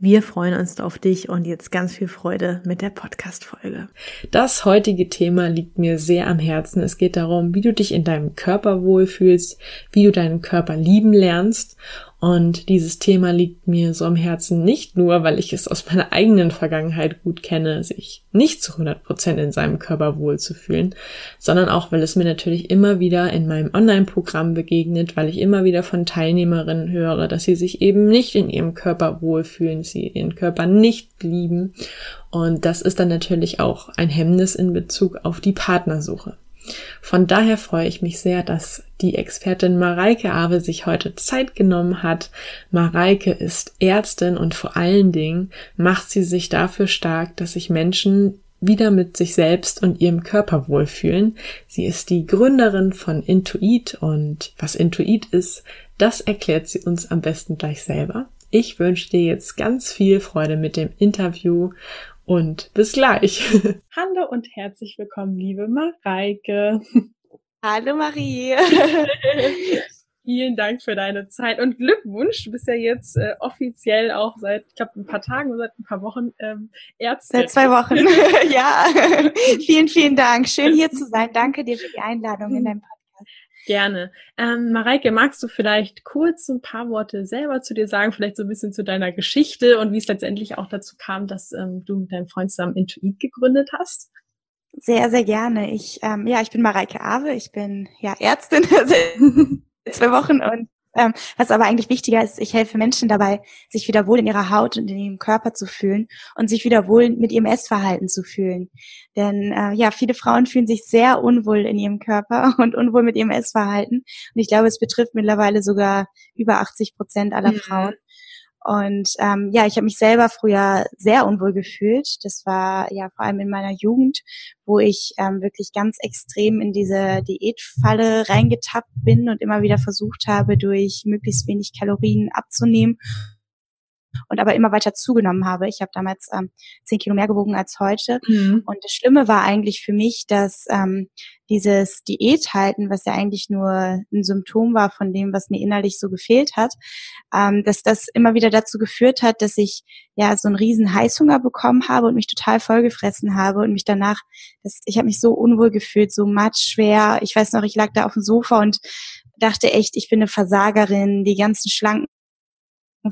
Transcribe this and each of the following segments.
Wir freuen uns auf dich und jetzt ganz viel Freude mit der Podcast-Folge. Das heutige Thema liegt mir sehr am Herzen. Es geht darum, wie du dich in deinem Körper wohlfühlst, wie du deinen Körper lieben lernst und dieses Thema liegt mir so am Herzen nicht nur, weil ich es aus meiner eigenen Vergangenheit gut kenne, sich nicht zu 100 Prozent in seinem Körper wohlzufühlen, sondern auch, weil es mir natürlich immer wieder in meinem Online-Programm begegnet, weil ich immer wieder von Teilnehmerinnen höre, dass sie sich eben nicht in ihrem Körper wohlfühlen, sie ihren Körper nicht lieben. Und das ist dann natürlich auch ein Hemmnis in Bezug auf die Partnersuche. Von daher freue ich mich sehr, dass die Expertin Mareike Awe sich heute Zeit genommen hat. Mareike ist Ärztin und vor allen Dingen macht sie sich dafür stark, dass sich Menschen wieder mit sich selbst und ihrem Körper wohlfühlen. Sie ist die Gründerin von Intuit und was Intuit ist, das erklärt sie uns am besten gleich selber. Ich wünsche dir jetzt ganz viel Freude mit dem Interview und bis gleich. Hallo und herzlich willkommen, liebe Mareike. Hallo Marie. Vielen Dank für deine Zeit und Glückwunsch. Du bist ja jetzt äh, offiziell auch seit, ich glaube, ein paar Tagen oder seit ein paar Wochen ähm, Ärztin. Seit zwei Wochen, ja. vielen, vielen Dank. Schön hier zu sein. Danke dir für die Einladung in deinem Podcast. Gerne. Ähm, Mareike, magst du vielleicht kurz ein paar Worte selber zu dir sagen, vielleicht so ein bisschen zu deiner Geschichte und wie es letztendlich auch dazu kam, dass ähm, du mit deinem Freund zusammen Intuit gegründet hast? Sehr, sehr gerne. Ich, ähm, ja, ich bin Mareike Awe, ich bin ja Ärztin seit zwei Wochen und ähm, was aber eigentlich wichtiger ist, ich helfe Menschen dabei, sich wieder wohl in ihrer Haut und in ihrem Körper zu fühlen und sich wieder wohl mit ihrem Essverhalten zu fühlen. Denn äh, ja, viele Frauen fühlen sich sehr unwohl in ihrem Körper und unwohl mit ihrem Essverhalten. Und ich glaube, es betrifft mittlerweile sogar über 80 Prozent aller mhm. Frauen. Und ähm, ja, ich habe mich selber früher sehr unwohl gefühlt. Das war ja vor allem in meiner Jugend, wo ich ähm, wirklich ganz extrem in diese Diätfalle reingetappt bin und immer wieder versucht habe, durch möglichst wenig Kalorien abzunehmen und aber immer weiter zugenommen habe. Ich habe damals ähm, zehn Kilo mehr gewogen als heute. Mhm. Und das Schlimme war eigentlich für mich, dass ähm, dieses Diäthalten, was ja eigentlich nur ein Symptom war von dem, was mir innerlich so gefehlt hat, ähm, dass das immer wieder dazu geführt hat, dass ich ja so einen riesen Heißhunger bekommen habe und mich total vollgefressen habe und mich danach, das, ich habe mich so unwohl gefühlt, so matschschwer. Ich weiß noch, ich lag da auf dem Sofa und dachte echt, ich bin eine Versagerin, die ganzen schlanken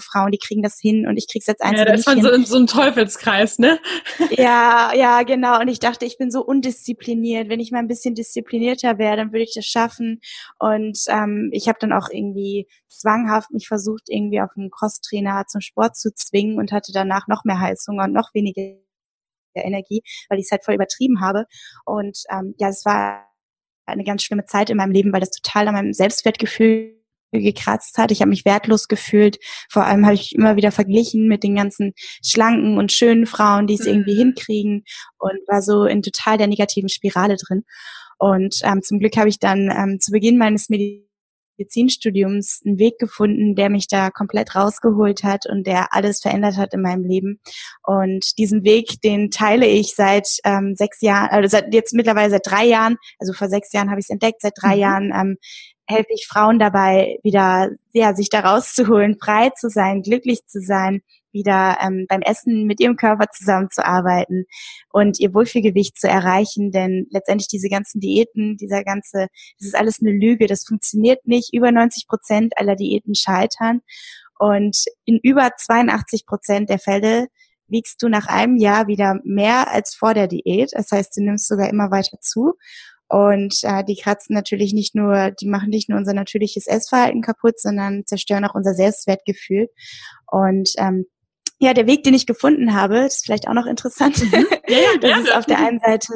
Frauen, die kriegen das hin und ich krieg's jetzt einzige Ja, das ist man so in so einem Teufelskreis, ne? Ja, ja, genau. Und ich dachte, ich bin so undiszipliniert. Wenn ich mal ein bisschen disziplinierter wäre, dann würde ich das schaffen. Und ähm, ich habe dann auch irgendwie zwanghaft mich versucht, irgendwie auf einen Crosstrainer zum Sport zu zwingen und hatte danach noch mehr Heißhunger und noch weniger Energie, weil ich es halt voll übertrieben habe. Und ähm, ja, es war eine ganz schlimme Zeit in meinem Leben, weil das total an meinem Selbstwertgefühl gekratzt hat. Ich habe mich wertlos gefühlt. Vor allem habe ich immer wieder verglichen mit den ganzen schlanken und schönen Frauen, die es mhm. irgendwie hinkriegen und war so in total der negativen Spirale drin. Und ähm, zum Glück habe ich dann ähm, zu Beginn meines Medizinstudiums einen Weg gefunden, der mich da komplett rausgeholt hat und der alles verändert hat in meinem Leben. Und diesen Weg, den teile ich seit ähm, sechs Jahren, also seit jetzt mittlerweile seit drei Jahren, also vor sechs Jahren habe ich es entdeckt, seit drei mhm. Jahren ähm, helfe ich Frauen dabei, wieder ja, sich da rauszuholen, frei zu sein, glücklich zu sein, wieder ähm, beim Essen mit ihrem Körper zusammenzuarbeiten und ihr Wohlfühlgewicht zu erreichen. Denn letztendlich diese ganzen Diäten, dieser ganze, das ist alles eine Lüge, das funktioniert nicht. Über 90 Prozent aller Diäten scheitern. Und in über 82 Prozent der Fälle wiegst du nach einem Jahr wieder mehr als vor der Diät. Das heißt, du nimmst sogar immer weiter zu. Und äh, die kratzen natürlich nicht nur, die machen nicht nur unser natürliches Essverhalten kaputt, sondern zerstören auch unser Selbstwertgefühl. Und ähm, ja, der Weg, den ich gefunden habe, ist vielleicht auch noch interessant. Mhm. Ja, ja, das ist auf der einen Seite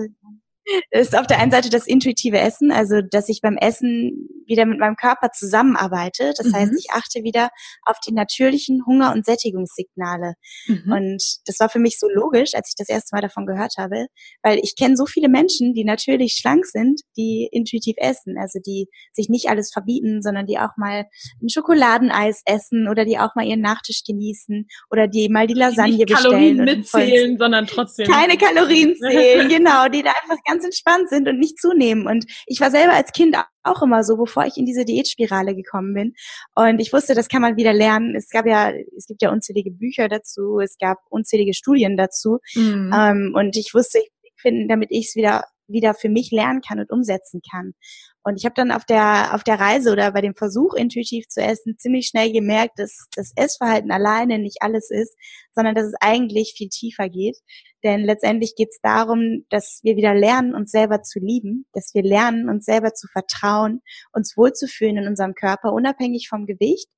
ist auf der einen Seite das intuitive Essen, also dass ich beim Essen wieder mit meinem Körper zusammenarbeite. Das mhm. heißt, ich achte wieder auf die natürlichen Hunger- und Sättigungssignale. Mhm. Und das war für mich so logisch, als ich das erste Mal davon gehört habe, weil ich kenne so viele Menschen, die natürlich schlank sind, die intuitiv essen, also die sich nicht alles verbieten, sondern die auch mal ein Schokoladeneis essen oder die auch mal ihren Nachtisch genießen oder die mal die Lasagne die nicht bestellen. Kalorien mitzählen, sondern trotzdem. Keine Kalorien zählen, genau, die da einfach ganz entspannt sind und nicht zunehmen. Und ich war selber als Kind auch immer so, bevor ich in diese Diätspirale gekommen bin. Und ich wusste, das kann man wieder lernen. Es gab ja, es gibt ja unzählige Bücher dazu, es gab unzählige Studien dazu. Mhm. Ähm, und ich wusste, ich finde, damit ich es wieder wieder für mich lernen kann und umsetzen kann. Und ich habe dann auf der auf der Reise oder bei dem Versuch intuitiv zu essen ziemlich schnell gemerkt, dass das Essverhalten alleine nicht alles ist, sondern dass es eigentlich viel tiefer geht. Denn letztendlich geht es darum, dass wir wieder lernen, uns selber zu lieben, dass wir lernen, uns selber zu vertrauen, uns wohlzufühlen in unserem Körper, unabhängig vom Gewicht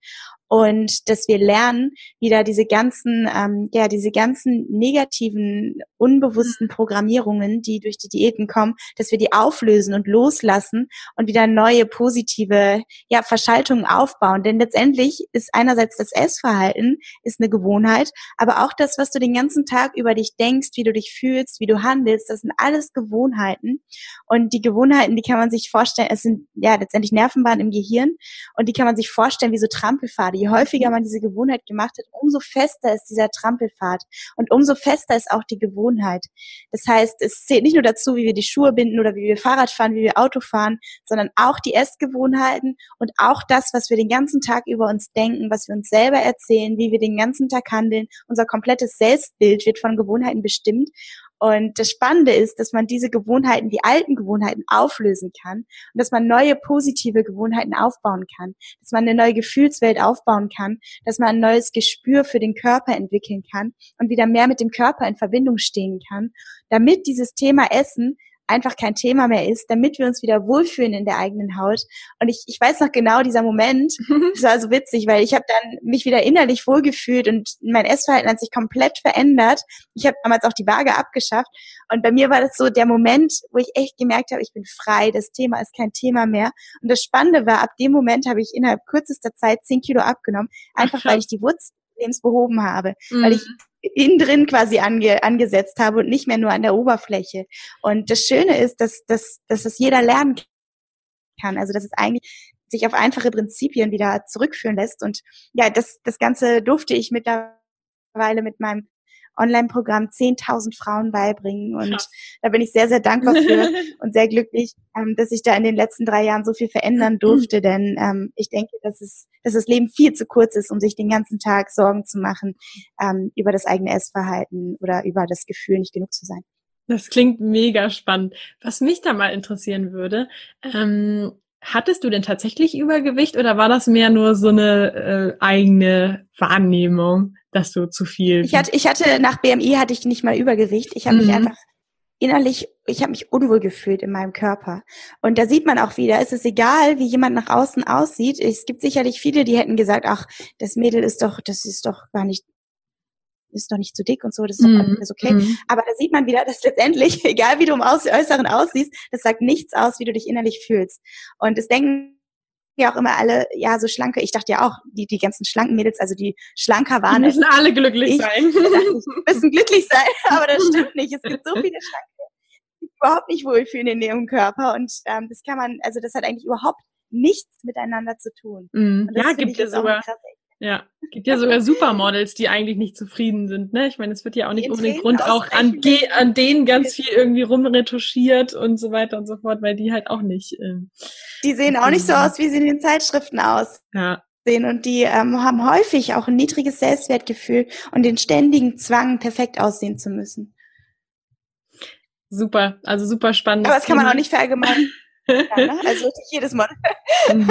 und dass wir lernen, wieder diese ganzen, ähm, ja, diese ganzen negativen, unbewussten Programmierungen, die durch die Diäten kommen, dass wir die auflösen und loslassen und wieder neue positive, ja, Verschaltungen aufbauen. Denn letztendlich ist einerseits das Essverhalten ist eine Gewohnheit, aber auch das, was du den ganzen Tag über dich denkst, wie du dich fühlst, wie du handelst, das sind alles Gewohnheiten. Und die Gewohnheiten, die kann man sich vorstellen, es sind ja letztendlich Nervenbahnen im Gehirn und die kann man sich vorstellen wie so Trampelpfade je häufiger man diese Gewohnheit gemacht hat, umso fester ist dieser Trampelpfad und umso fester ist auch die Gewohnheit. Das heißt, es zählt nicht nur dazu, wie wir die Schuhe binden oder wie wir Fahrrad fahren, wie wir Auto fahren, sondern auch die Essgewohnheiten und auch das, was wir den ganzen Tag über uns denken, was wir uns selber erzählen, wie wir den ganzen Tag handeln. Unser komplettes Selbstbild wird von Gewohnheiten bestimmt. Und das Spannende ist, dass man diese Gewohnheiten, die alten Gewohnheiten auflösen kann und dass man neue positive Gewohnheiten aufbauen kann, dass man eine neue Gefühlswelt aufbauen kann, dass man ein neues Gespür für den Körper entwickeln kann und wieder mehr mit dem Körper in Verbindung stehen kann, damit dieses Thema Essen einfach kein Thema mehr ist, damit wir uns wieder wohlfühlen in der eigenen Haut. Und ich, ich weiß noch genau dieser Moment, das war so witzig, weil ich habe dann mich wieder innerlich wohlgefühlt und mein Essverhalten hat sich komplett verändert. Ich habe damals auch die Waage abgeschafft und bei mir war das so der Moment, wo ich echt gemerkt habe, ich bin frei, das Thema ist kein Thema mehr. Und das Spannende war, ab dem Moment habe ich innerhalb kürzester Zeit zehn Kilo abgenommen, einfach weil ich die Wurzel behoben habe, mhm. weil ich innen drin quasi ange, angesetzt habe und nicht mehr nur an der Oberfläche. Und das Schöne ist, dass, dass, dass es jeder lernen kann. Also dass es eigentlich sich auf einfache Prinzipien wieder zurückführen lässt. Und ja, das, das Ganze durfte ich mittlerweile mit meinem Online-Programm 10.000 Frauen beibringen. Und Krass. da bin ich sehr, sehr dankbar für und sehr glücklich, ähm, dass ich da in den letzten drei Jahren so viel verändern durfte. Denn ähm, ich denke, dass, es, dass das Leben viel zu kurz ist, um sich den ganzen Tag Sorgen zu machen ähm, über das eigene Essverhalten oder über das Gefühl, nicht genug zu sein. Das klingt mega spannend. Was mich da mal interessieren würde, ähm, hattest du denn tatsächlich Übergewicht oder war das mehr nur so eine äh, eigene Wahrnehmung? dass du zu viel. Ich hatte, ich hatte nach BMI hatte ich nicht mal Übergewicht. Ich habe mhm. mich einfach innerlich, ich habe mich unwohl gefühlt in meinem Körper. Und da sieht man auch wieder, es ist egal, wie jemand nach außen aussieht. Es gibt sicherlich viele, die hätten gesagt, ach, das Mädel ist doch, das ist doch gar nicht ist doch nicht zu dick und so, das ist doch mm, alles okay. Mm. Aber da sieht man wieder, dass letztendlich, egal wie du im Äußeren aussiehst, das sagt nichts aus, wie du dich innerlich fühlst. Und es denken ja auch immer alle, ja, so schlanke, ich dachte ja auch, die, die ganzen schlanken Mädels, also die schlanker waren. Die müssen alle glücklich ich, sein. Ich, müssen glücklich sein, aber das stimmt nicht. Es gibt so viele Schlanke, die überhaupt nicht wohlfühlen in ihrem Körper und ähm, das kann man, also das hat eigentlich überhaupt nichts miteinander zu tun. Mm, ja, gibt es sogar. Ja, gibt ja sogar Supermodels, die eigentlich nicht zufrieden sind. Ne? Ich meine, es wird ja auch nicht ohne Grund auch an, an denen ganz viel irgendwie rumretuschiert und so weiter und so fort, weil die halt auch nicht. Äh, die sehen auch nicht so aus, wie sie in den Zeitschriften aussehen. Ja. Und die ähm, haben häufig auch ein niedriges Selbstwertgefühl und den ständigen Zwang, perfekt aussehen zu müssen. Super, also super spannend. Aber das kann man auch nicht verallgemeinern. Ja, ne? Also nicht jedes Mal. Mhm.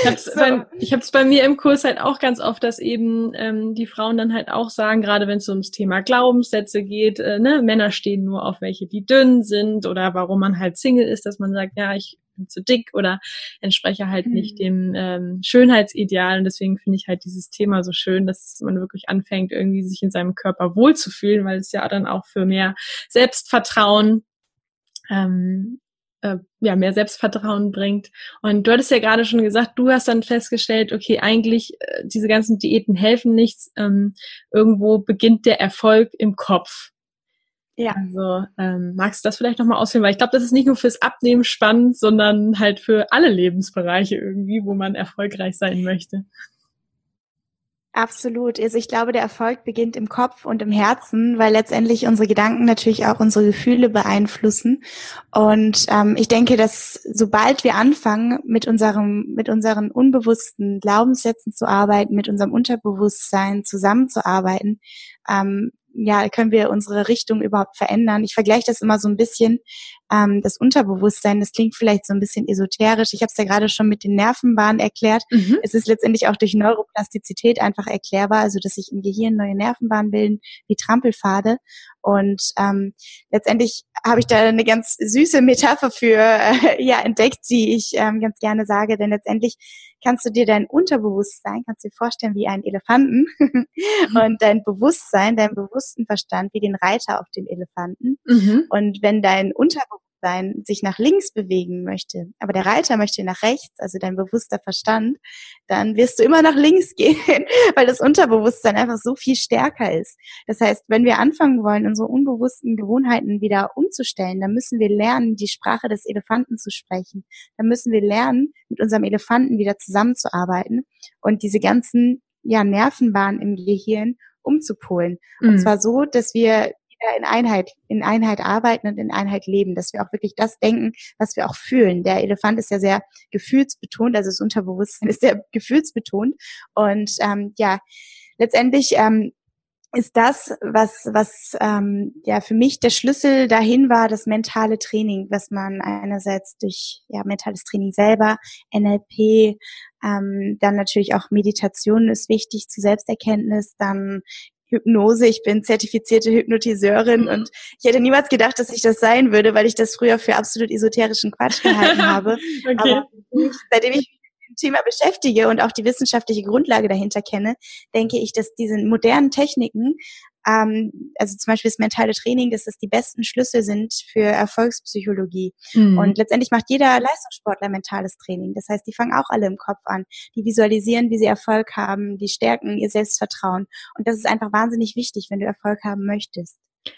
Ich habe es so. bei, bei, mir im Kurs halt auch ganz oft, dass eben ähm, die Frauen dann halt auch sagen, gerade wenn es ums Thema Glaubenssätze geht, äh, ne, Männer stehen nur auf welche, die dünn sind oder warum man halt Single ist, dass man sagt, ja, ich bin zu dick oder entspreche halt mhm. nicht dem ähm, Schönheitsideal. Und deswegen finde ich halt dieses Thema so schön, dass man wirklich anfängt, irgendwie sich in seinem Körper wohlzufühlen, weil es ja dann auch für mehr Selbstvertrauen ähm, äh, ja, mehr Selbstvertrauen bringt. Und du hattest ja gerade schon gesagt, du hast dann festgestellt, okay, eigentlich äh, diese ganzen Diäten helfen nichts. Ähm, irgendwo beginnt der Erfolg im Kopf. Ja. Also ähm, magst du das vielleicht nochmal ausführen? Weil ich glaube, das ist nicht nur fürs Abnehmen spannend, sondern halt für alle Lebensbereiche irgendwie, wo man erfolgreich sein möchte. Absolut. Also ich glaube, der Erfolg beginnt im Kopf und im Herzen, weil letztendlich unsere Gedanken natürlich auch unsere Gefühle beeinflussen. Und ähm, ich denke, dass sobald wir anfangen, mit unserem, mit unseren unbewussten Glaubenssätzen zu arbeiten, mit unserem Unterbewusstsein zusammenzuarbeiten, ähm, ja, können wir unsere Richtung überhaupt verändern? Ich vergleiche das immer so ein bisschen, ähm, das Unterbewusstsein, das klingt vielleicht so ein bisschen esoterisch. Ich habe es ja gerade schon mit den Nervenbahnen erklärt. Mhm. Es ist letztendlich auch durch Neuroplastizität einfach erklärbar, also dass sich im Gehirn neue Nervenbahnen bilden, wie Trampelpfade. Und ähm, letztendlich habe ich da eine ganz süße Metapher für äh, ja entdeckt, die ich ähm, ganz gerne sage, denn letztendlich kannst du dir dein Unterbewusstsein, kannst du dir vorstellen wie einen Elefanten mhm. und dein Bewusstsein, dein bewussten Verstand wie den Reiter auf dem Elefanten. Mhm. Und wenn dein Unterbewusstsein Bewusstsein sich nach links bewegen möchte, aber der Reiter möchte nach rechts, also dein bewusster Verstand, dann wirst du immer nach links gehen, weil das Unterbewusstsein einfach so viel stärker ist. Das heißt, wenn wir anfangen wollen, unsere unbewussten Gewohnheiten wieder umzustellen, dann müssen wir lernen, die Sprache des Elefanten zu sprechen. Dann müssen wir lernen, mit unserem Elefanten wieder zusammenzuarbeiten und diese ganzen ja, Nervenbahnen im Gehirn umzupolen. Und mhm. zwar so, dass wir in Einheit, in Einheit arbeiten und in Einheit leben, dass wir auch wirklich das denken, was wir auch fühlen. Der Elefant ist ja sehr gefühlsbetont, also das Unterbewusstsein ist sehr gefühlsbetont. Und ähm, ja, letztendlich ähm, ist das, was, was ähm, ja für mich der Schlüssel dahin war, das mentale Training, was man einerseits durch ja, mentales Training selber, NLP, ähm, dann natürlich auch Meditation ist wichtig zur Selbsterkenntnis, dann Hypnose. Ich bin zertifizierte Hypnotiseurin mhm. und ich hätte niemals gedacht, dass ich das sein würde, weil ich das früher für absolut esoterischen Quatsch gehalten habe. okay. Aber seitdem ich mich mit dem Thema beschäftige und auch die wissenschaftliche Grundlage dahinter kenne, denke ich, dass diese modernen Techniken ähm, also zum Beispiel das mentale Training, dass das die besten Schlüssel sind für Erfolgspsychologie. Mhm. Und letztendlich macht jeder Leistungssportler mentales Training. Das heißt, die fangen auch alle im Kopf an. Die visualisieren, wie sie Erfolg haben, die stärken ihr Selbstvertrauen. Und das ist einfach wahnsinnig wichtig, wenn du Erfolg haben möchtest.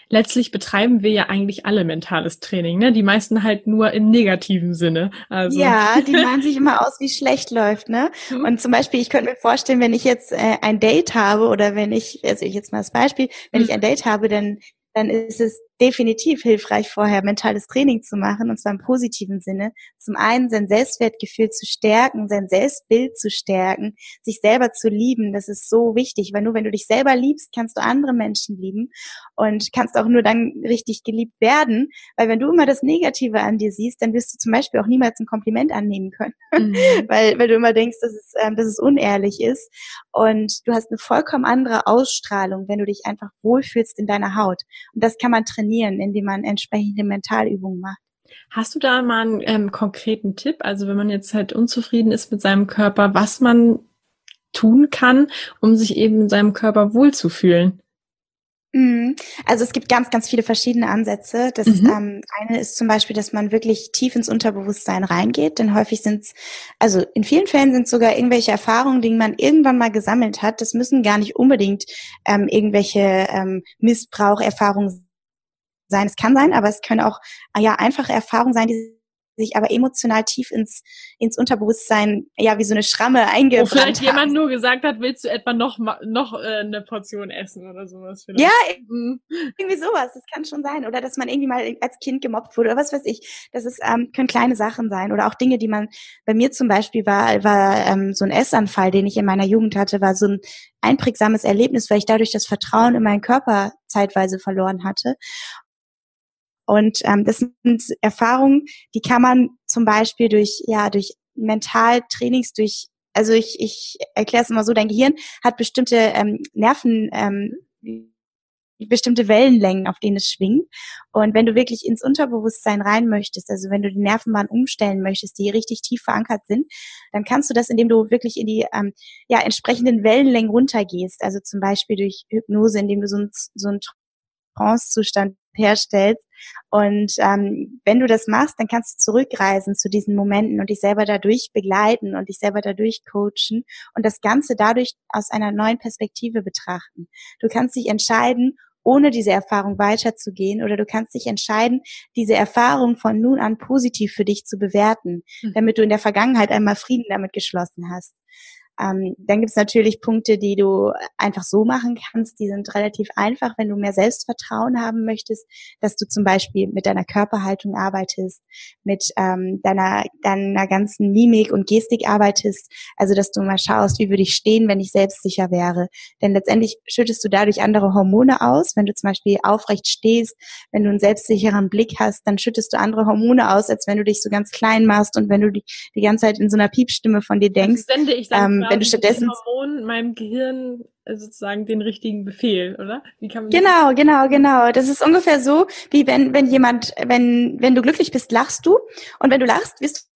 Letztlich betreiben wir ja eigentlich alle mentales Training, ne? Die meisten halt nur im negativen Sinne. Also. Ja, die malen sich immer aus, wie schlecht läuft, ne? Mhm. Und zum Beispiel, ich könnte mir vorstellen, wenn ich jetzt äh, ein Date habe oder wenn ich, also ich jetzt mal das Beispiel, wenn mhm. ich ein Date habe, dann dann ist es definitiv hilfreich, vorher mentales Training zu machen, und zwar im positiven Sinne. Zum einen sein Selbstwertgefühl zu stärken, sein Selbstbild zu stärken, sich selber zu lieben. Das ist so wichtig, weil nur wenn du dich selber liebst, kannst du andere Menschen lieben und kannst auch nur dann richtig geliebt werden. Weil wenn du immer das Negative an dir siehst, dann wirst du zum Beispiel auch niemals ein Kompliment annehmen können, mhm. weil, weil du immer denkst, dass es, ähm, dass es unehrlich ist. Und du hast eine vollkommen andere Ausstrahlung, wenn du dich einfach wohlfühlst in deiner Haut. Und das kann man trainieren, indem man entsprechende Mentalübungen macht. Hast du da mal einen ähm, konkreten Tipp? Also wenn man jetzt halt unzufrieden ist mit seinem Körper, was man tun kann, um sich eben in seinem Körper wohlzufühlen? Mhm. Also es gibt ganz, ganz viele verschiedene Ansätze. Das mhm. ähm, eine ist zum Beispiel, dass man wirklich tief ins Unterbewusstsein reingeht, denn häufig sind es, also in vielen Fällen sind sogar irgendwelche Erfahrungen, die man irgendwann mal gesammelt hat. Das müssen gar nicht unbedingt ähm, irgendwelche ähm, Missbraucherfahrungen sein. Es kann sein, aber es können auch ja einfache Erfahrungen sein, die sich aber emotional tief ins, ins Unterbewusstsein, ja, wie so eine Schramme eingebrannt Wo vielleicht jemand nur gesagt hat, willst du etwa noch, noch äh, eine Portion essen oder sowas? Vielleicht. Ja, mhm. irgendwie sowas, das kann schon sein. Oder dass man irgendwie mal als Kind gemobbt wurde oder was weiß ich. Das ist, ähm, können kleine Sachen sein. Oder auch Dinge, die man, bei mir zum Beispiel war, war ähm, so ein Essanfall, den ich in meiner Jugend hatte, war so ein einprägsames Erlebnis, weil ich dadurch das Vertrauen in meinen Körper zeitweise verloren hatte. Und ähm, das sind Erfahrungen, die kann man zum Beispiel durch, ja, durch Mentaltrainings, durch, also ich, ich erkläre es immer so, dein Gehirn hat bestimmte ähm, Nerven, ähm, bestimmte Wellenlängen, auf denen es schwingt. Und wenn du wirklich ins Unterbewusstsein rein möchtest, also wenn du die Nervenbahn umstellen möchtest, die richtig tief verankert sind, dann kannst du das, indem du wirklich in die ähm, ja, entsprechenden Wellenlängen runtergehst. Also zum Beispiel durch Hypnose, indem du so, ein, so einen Trance-Zustand herstellst. Und ähm, wenn du das machst, dann kannst du zurückreisen zu diesen Momenten und dich selber dadurch begleiten und dich selber dadurch coachen und das Ganze dadurch aus einer neuen Perspektive betrachten. Du kannst dich entscheiden, ohne diese Erfahrung weiterzugehen oder du kannst dich entscheiden, diese Erfahrung von nun an positiv für dich zu bewerten, mhm. damit du in der Vergangenheit einmal Frieden damit geschlossen hast. Ähm, dann gibt es natürlich Punkte, die du einfach so machen kannst. Die sind relativ einfach, wenn du mehr Selbstvertrauen haben möchtest, dass du zum Beispiel mit deiner Körperhaltung arbeitest, mit ähm, deiner, deiner ganzen Mimik und Gestik arbeitest. Also, dass du mal schaust, wie würde ich stehen, wenn ich selbstsicher wäre. Denn letztendlich schüttest du dadurch andere Hormone aus. Wenn du zum Beispiel aufrecht stehst, wenn du einen selbstsicheren Blick hast, dann schüttest du andere Hormone aus, als wenn du dich so ganz klein machst und wenn du die, die ganze Zeit in so einer Piepstimme von dir denkst. Also sende ich dann ähm, wenn du stattdessen Hormon meinem Gehirn äh, sozusagen den richtigen Befehl, oder? Genau, genau, genau. Das ist ungefähr so, wie wenn wenn jemand, wenn wenn du glücklich bist, lachst du und wenn du lachst, wirst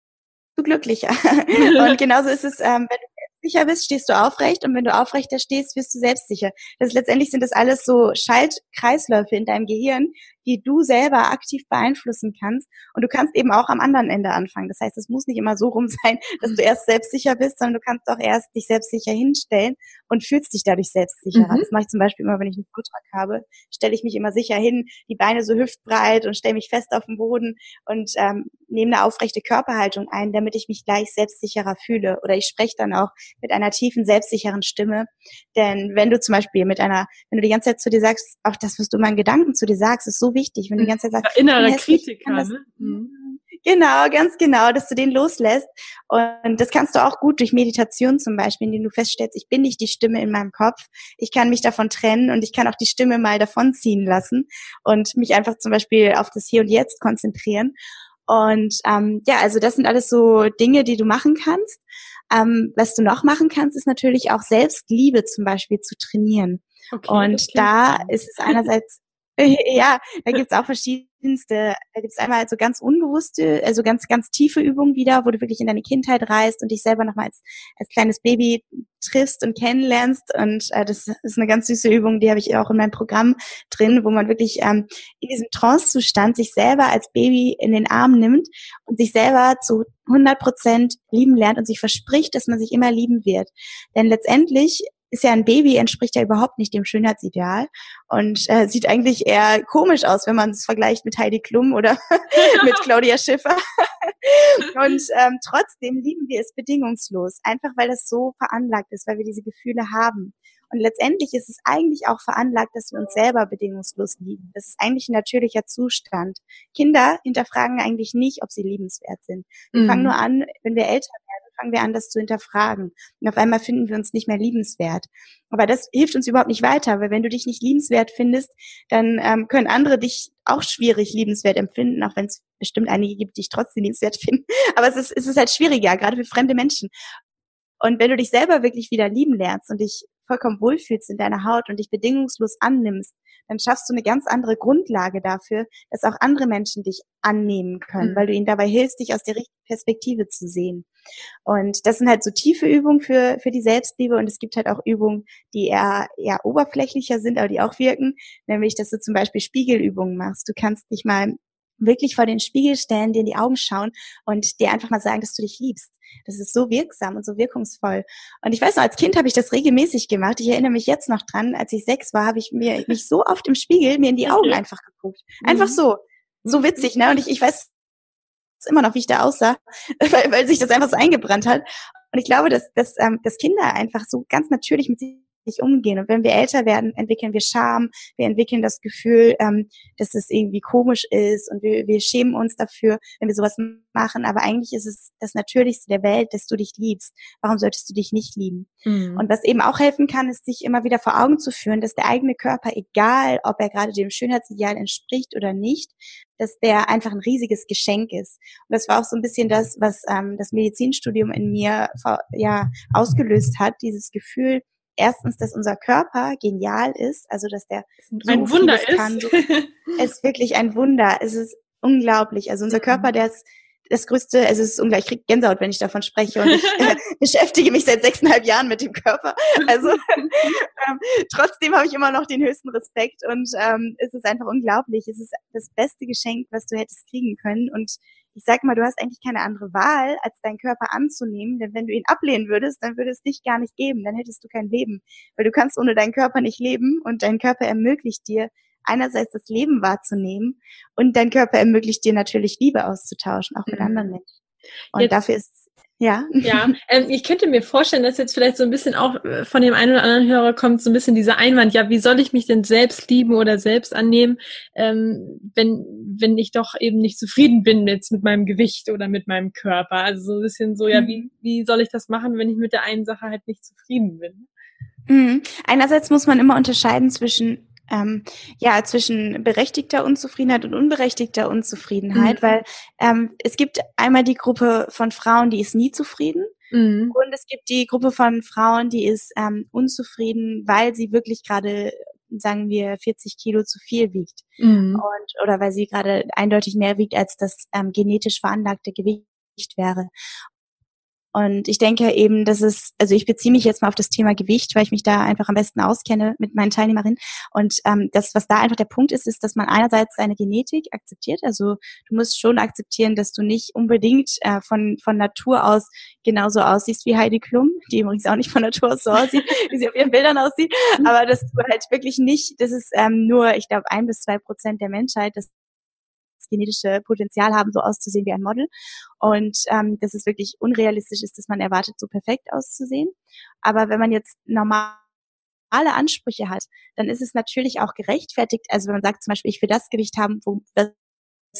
du glücklicher. und genauso ist es, ähm, wenn du sicher bist, stehst du aufrecht und wenn du aufrechter stehst, wirst du selbstsicher. Das ist, letztendlich sind das alles so Schaltkreisläufe in deinem Gehirn, die du selber aktiv beeinflussen kannst. Und du kannst eben auch am anderen Ende anfangen. Das heißt, es muss nicht immer so rum sein, dass du erst selbstsicher bist, sondern du kannst auch erst dich selbstsicher hinstellen und fühlst dich dadurch selbstsicherer. Mhm. Das mache ich zum Beispiel immer, wenn ich einen Vortrag habe, stelle ich mich immer sicher hin, die Beine so hüftbreit und stelle mich fest auf den Boden und ähm, nehme eine aufrechte Körperhaltung ein, damit ich mich gleich selbstsicherer fühle. Oder ich spreche dann auch mit einer tiefen, selbstsicheren Stimme. Denn wenn du zum Beispiel mit einer, wenn du die ganze Zeit zu dir sagst, auch das, was du in Gedanken zu dir sagst, ist so wichtig. Wenn du die ganze Zeit sagst, innerer Kritiker, ne? Mhm. Genau, ganz genau, dass du den loslässt. Und das kannst du auch gut durch Meditation zum Beispiel, indem du feststellst, ich bin nicht die Stimme in meinem Kopf. Ich kann mich davon trennen und ich kann auch die Stimme mal davon ziehen lassen und mich einfach zum Beispiel auf das Hier und Jetzt konzentrieren. Und ähm, ja, also das sind alles so Dinge, die du machen kannst. Ähm, was du noch machen kannst, ist natürlich auch Selbstliebe zum Beispiel zu trainieren. Okay, und da ist es einerseits ja, da gibt's auch verschiedenste, da gibt's einmal so ganz unbewusste, also ganz, ganz tiefe Übungen wieder, wo du wirklich in deine Kindheit reist und dich selber nochmal als, als kleines Baby triffst und kennenlernst. Und äh, das ist eine ganz süße Übung, die habe ich auch in meinem Programm drin, wo man wirklich ähm, in diesem Trance-Zustand sich selber als Baby in den Arm nimmt und sich selber zu 100 Prozent lieben lernt und sich verspricht, dass man sich immer lieben wird. Denn letztendlich ist ja ein Baby, entspricht ja überhaupt nicht dem Schönheitsideal und äh, sieht eigentlich eher komisch aus, wenn man es vergleicht mit Heidi Klum oder mit Claudia Schiffer. und ähm, trotzdem lieben wir es bedingungslos, einfach weil das so veranlagt ist, weil wir diese Gefühle haben. Und letztendlich ist es eigentlich auch veranlagt, dass wir uns selber bedingungslos lieben. Das ist eigentlich ein natürlicher Zustand. Kinder hinterfragen eigentlich nicht, ob sie liebenswert sind. Wir mhm. fangen nur an, wenn wir älter fangen wir an, das zu hinterfragen. Und auf einmal finden wir uns nicht mehr liebenswert. Aber das hilft uns überhaupt nicht weiter, weil wenn du dich nicht liebenswert findest, dann ähm, können andere dich auch schwierig liebenswert empfinden, auch wenn es bestimmt einige gibt, die dich trotzdem liebenswert finden. Aber es ist, es ist halt schwieriger, gerade für fremde Menschen. Und wenn du dich selber wirklich wieder lieben lernst und dich vollkommen wohlfühlst in deiner Haut und dich bedingungslos annimmst, dann schaffst du eine ganz andere Grundlage dafür, dass auch andere Menschen dich annehmen können, mhm. weil du ihnen dabei hilfst, dich aus der richtigen Perspektive zu sehen. Und das sind halt so tiefe Übungen für, für die Selbstliebe und es gibt halt auch Übungen, die eher, eher oberflächlicher sind, aber die auch wirken, nämlich, dass du zum Beispiel Spiegelübungen machst. Du kannst dich mal wirklich vor den Spiegel stellen, dir in die Augen schauen und dir einfach mal sagen, dass du dich liebst. Das ist so wirksam und so wirkungsvoll. Und ich weiß noch, als Kind habe ich das regelmäßig gemacht. Ich erinnere mich jetzt noch dran, als ich sechs war, habe ich mir mich so oft im Spiegel mir in die Augen einfach geguckt. Einfach mhm. so. So mhm. witzig, ne? Und ich, ich weiß immer noch, wie ich da aussah, weil, weil sich das einfach so eingebrannt hat. Und ich glaube, dass, dass, ähm, dass Kinder einfach so ganz natürlich mit sich umgehen. Und wenn wir älter werden, entwickeln wir Scham, wir entwickeln das Gefühl, ähm, dass es irgendwie komisch ist und wir, wir schämen uns dafür, wenn wir sowas machen. Aber eigentlich ist es das Natürlichste der Welt, dass du dich liebst. Warum solltest du dich nicht lieben? Mhm. Und was eben auch helfen kann, ist, sich immer wieder vor Augen zu führen, dass der eigene Körper, egal ob er gerade dem Schönheitsideal entspricht oder nicht, dass der einfach ein riesiges Geschenk ist. Und das war auch so ein bisschen das, was ähm, das Medizinstudium in mir ja ausgelöst hat, dieses Gefühl, erstens, dass unser Körper genial ist, also dass der so ein Wunder ist. Kann, so, es ist wirklich ein Wunder. Es ist unglaublich. Also unser Körper, der ist das größte, also es ist ungleich, ich krieg Gänsehaut, wenn ich davon spreche und ich äh, beschäftige mich seit sechseinhalb Jahren mit dem Körper. Also ähm, trotzdem habe ich immer noch den höchsten Respekt und ähm, es ist einfach unglaublich. Es ist das beste Geschenk, was du hättest kriegen können und ich sag mal, du hast eigentlich keine andere Wahl, als deinen Körper anzunehmen, denn wenn du ihn ablehnen würdest, dann würde es dich gar nicht geben, dann hättest du kein Leben, weil du kannst ohne deinen Körper nicht leben und dein Körper ermöglicht dir, einerseits das Leben wahrzunehmen und dein Körper ermöglicht dir natürlich Liebe auszutauschen, auch mit mhm. anderen Menschen. Und Jetzt, dafür ist ja. Ja, ähm, ich könnte mir vorstellen, dass jetzt vielleicht so ein bisschen auch äh, von dem einen oder anderen Hörer kommt so ein bisschen dieser Einwand, ja, wie soll ich mich denn selbst lieben oder selbst annehmen, ähm, wenn, wenn ich doch eben nicht zufrieden bin jetzt mit meinem Gewicht oder mit meinem Körper. Also so ein bisschen so, ja, mhm. wie, wie soll ich das machen, wenn ich mit der einen Sache halt nicht zufrieden bin? Mhm. Einerseits muss man immer unterscheiden zwischen ähm, ja zwischen berechtigter Unzufriedenheit und unberechtigter Unzufriedenheit, mhm. weil ähm, es gibt einmal die Gruppe von Frauen, die ist nie zufrieden. Mhm. Und es gibt die Gruppe von Frauen, die ist ähm, unzufrieden, weil sie wirklich gerade sagen wir 40 Kilo zu viel wiegt mhm. und oder weil sie gerade eindeutig mehr wiegt als das ähm, genetisch veranlagte Gewicht wäre. Und ich denke eben, dass es, also ich beziehe mich jetzt mal auf das Thema Gewicht, weil ich mich da einfach am besten auskenne mit meinen Teilnehmerinnen. Und ähm, das, was da einfach der Punkt ist, ist, dass man einerseits seine Genetik akzeptiert. Also du musst schon akzeptieren, dass du nicht unbedingt äh, von, von Natur aus genauso aussiehst wie Heidi Klum, die übrigens auch nicht von Natur aus so aussieht, wie sie auf ihren Bildern aussieht. Aber dass du halt wirklich nicht, das ist ähm, nur, ich glaube, ein bis zwei Prozent der Menschheit, das genetische Potenzial haben, so auszusehen wie ein Model. Und ähm, dass es wirklich unrealistisch ist, dass man erwartet, so perfekt auszusehen. Aber wenn man jetzt normal alle Ansprüche hat, dann ist es natürlich auch gerechtfertigt. Also wenn man sagt zum Beispiel, ich will das Gewicht haben, wo das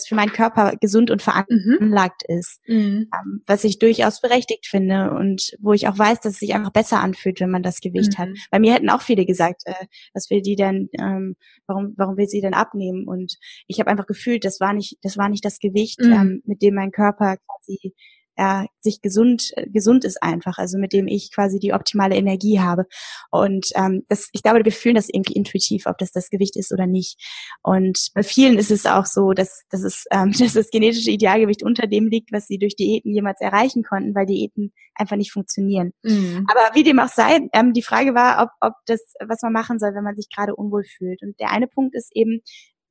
für meinen Körper gesund und veranlagt mhm. ist, mhm. Ähm, was ich durchaus berechtigt finde und wo ich auch weiß, dass es sich einfach besser anfühlt, wenn man das Gewicht mhm. hat. Bei mir hätten auch viele gesagt, äh, was will die denn, ähm, warum, warum will sie denn abnehmen? Und ich habe einfach gefühlt, das war nicht, das war nicht das Gewicht, mhm. ähm, mit dem mein Körper quasi ja, sich gesund, gesund ist einfach, also mit dem ich quasi die optimale Energie habe. Und ähm, das, ich glaube, wir fühlen das irgendwie intuitiv, ob das das Gewicht ist oder nicht. Und bei vielen ist es auch so, dass, dass, es, ähm, dass das genetische Idealgewicht unter dem liegt, was sie durch Diäten jemals erreichen konnten, weil Diäten einfach nicht funktionieren. Mhm. Aber wie dem auch sei, ähm, die Frage war, ob, ob das, was man machen soll, wenn man sich gerade unwohl fühlt. Und der eine Punkt ist eben,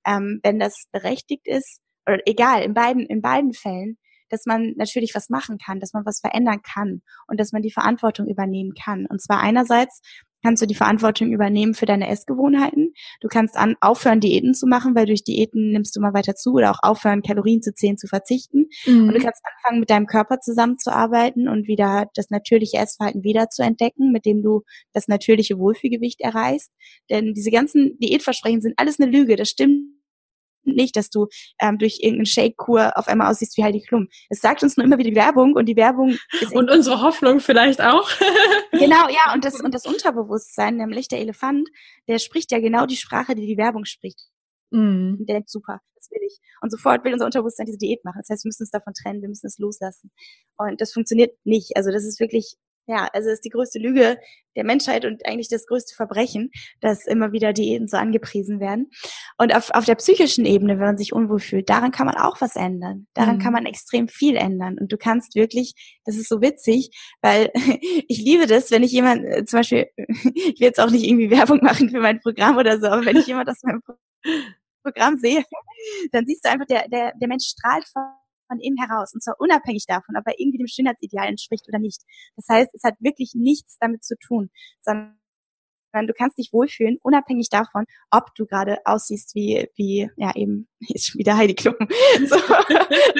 ähm, wenn das berechtigt ist, oder egal, in beiden, in beiden Fällen, dass man natürlich was machen kann, dass man was verändern kann und dass man die Verantwortung übernehmen kann. Und zwar einerseits kannst du die Verantwortung übernehmen für deine Essgewohnheiten. Du kannst an, aufhören, Diäten zu machen, weil durch Diäten nimmst du mal weiter zu oder auch aufhören, Kalorien zu zählen, zu verzichten. Mhm. Und du kannst anfangen, mit deinem Körper zusammenzuarbeiten und wieder das natürliche Essverhalten wieder zu entdecken, mit dem du das natürliche Wohlfühlgewicht erreichst. Denn diese ganzen Diätversprechen sind alles eine Lüge. Das stimmt nicht, dass du ähm, durch irgendeinen Shake-Kur auf einmal aussiehst wie Heidi Klum. Es sagt uns nur immer wieder die Werbung und die Werbung ist Und unsere Hoffnung vielleicht auch. genau, ja, und das, und das Unterbewusstsein, nämlich der Elefant, der spricht ja genau die Sprache, die die Werbung spricht. Mm. Der denkt, super, das will ich. Und sofort will unser Unterbewusstsein diese Diät machen. Das heißt, wir müssen uns davon trennen, wir müssen es loslassen. Und das funktioniert nicht. Also das ist wirklich ja, also ist die größte Lüge der Menschheit und eigentlich das größte Verbrechen, dass immer wieder Diäten so angepriesen werden. Und auf, auf der psychischen Ebene, wenn man sich unwohl fühlt, daran kann man auch was ändern. Daran mhm. kann man extrem viel ändern. Und du kannst wirklich, das ist so witzig, weil ich liebe das, wenn ich jemand, äh, zum Beispiel, ich will jetzt auch nicht irgendwie Werbung machen für mein Programm oder so, aber wenn ich jemand aus meinem Programm sehe, dann siehst du einfach, der, der, der Mensch strahlt von von innen heraus. Und zwar unabhängig davon, ob er irgendwie dem Schönheitsideal entspricht oder nicht. Das heißt, es hat wirklich nichts damit zu tun, sondern du kannst dich wohlfühlen, unabhängig davon, ob du gerade aussiehst wie, wie, ja eben, ist schon wieder Heidi Klum, so,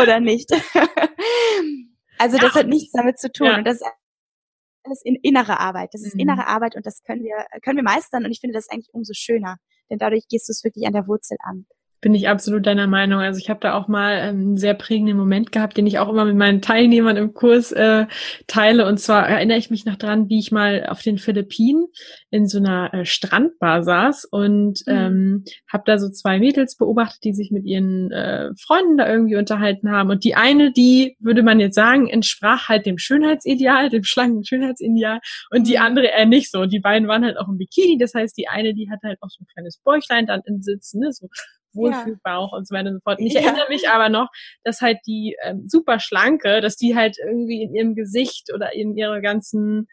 oder nicht. Also das ja. hat nichts damit zu tun. Ja. Und das alles in innere Arbeit. Das ist mhm. innere Arbeit und das können wir, können wir meistern und ich finde das eigentlich umso schöner, denn dadurch gehst du es wirklich an der Wurzel an bin ich absolut deiner Meinung. Also ich habe da auch mal ähm, einen sehr prägenden Moment gehabt, den ich auch immer mit meinen Teilnehmern im Kurs äh, teile. Und zwar erinnere ich mich noch dran, wie ich mal auf den Philippinen in so einer äh, Strandbar saß und mhm. ähm, habe da so zwei Mädels beobachtet, die sich mit ihren äh, Freunden da irgendwie unterhalten haben. Und die eine, die würde man jetzt sagen, entsprach halt dem Schönheitsideal, dem schlanken Schönheitsideal, und die mhm. andere eher nicht so. Und die beiden waren halt auch im Bikini. Das heißt, die eine, die hatte halt auch so ein kleines Bäuchlein dann im Sitzen, ne, so Wohlfühlbauch ja. und so weiter und so fort. Und ich ja. erinnere mich aber noch, dass halt die ähm, super schlanke, dass die halt irgendwie in ihrem Gesicht oder in ihrer ganzen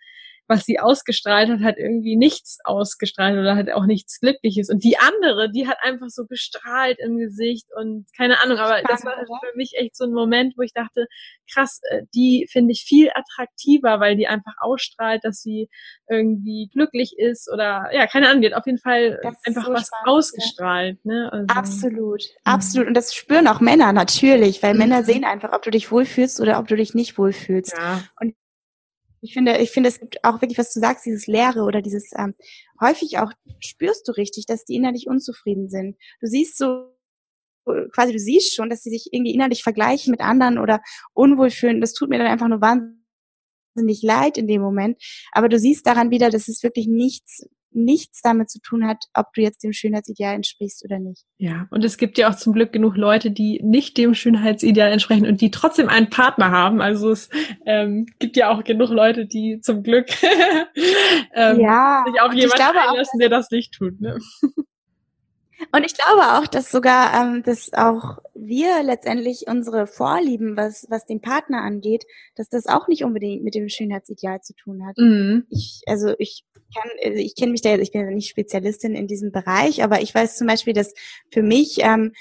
was sie ausgestrahlt hat, hat irgendwie nichts ausgestrahlt oder hat auch nichts Glückliches. Und die andere, die hat einfach so gestrahlt im Gesicht und keine Ahnung, aber das war für mich echt so ein Moment, wo ich dachte, krass, äh, die finde ich viel attraktiver, weil die einfach ausstrahlt, dass sie irgendwie glücklich ist oder ja, keine Ahnung, die hat auf jeden Fall einfach so was spannend, ausgestrahlt. Ja. Ne? Also, absolut, absolut. Und das spüren auch Männer natürlich, weil mhm. Männer sehen einfach, ob du dich wohlfühlst oder ob du dich nicht wohlfühlst. Ja. Und ich finde, ich finde, es gibt auch wirklich, was du sagst, dieses Leere oder dieses, ähm, häufig auch spürst du richtig, dass die innerlich unzufrieden sind. Du siehst so, quasi du siehst schon, dass sie sich irgendwie innerlich vergleichen mit anderen oder unwohl fühlen. Das tut mir dann einfach nur wahnsinnig leid in dem Moment. Aber du siehst daran wieder, dass es wirklich nichts nichts damit zu tun hat, ob du jetzt dem Schönheitsideal entsprichst oder nicht. Ja, und es gibt ja auch zum Glück genug Leute, die nicht dem Schönheitsideal entsprechen und die trotzdem einen Partner haben. Also es ähm, gibt ja auch genug Leute, die zum Glück ähm, ja, sich auf jemanden einlassen, auch, der das nicht tut. Ne? Und ich glaube auch, dass sogar, ähm, dass auch wir letztendlich unsere Vorlieben, was, was den Partner angeht, dass das auch nicht unbedingt mit dem Schönheitsideal zu tun hat. Mhm. Ich, also ich kann, also ich kenne mich da, ich bin ja nicht Spezialistin in diesem Bereich, aber ich weiß zum Beispiel, dass für mich, ähm,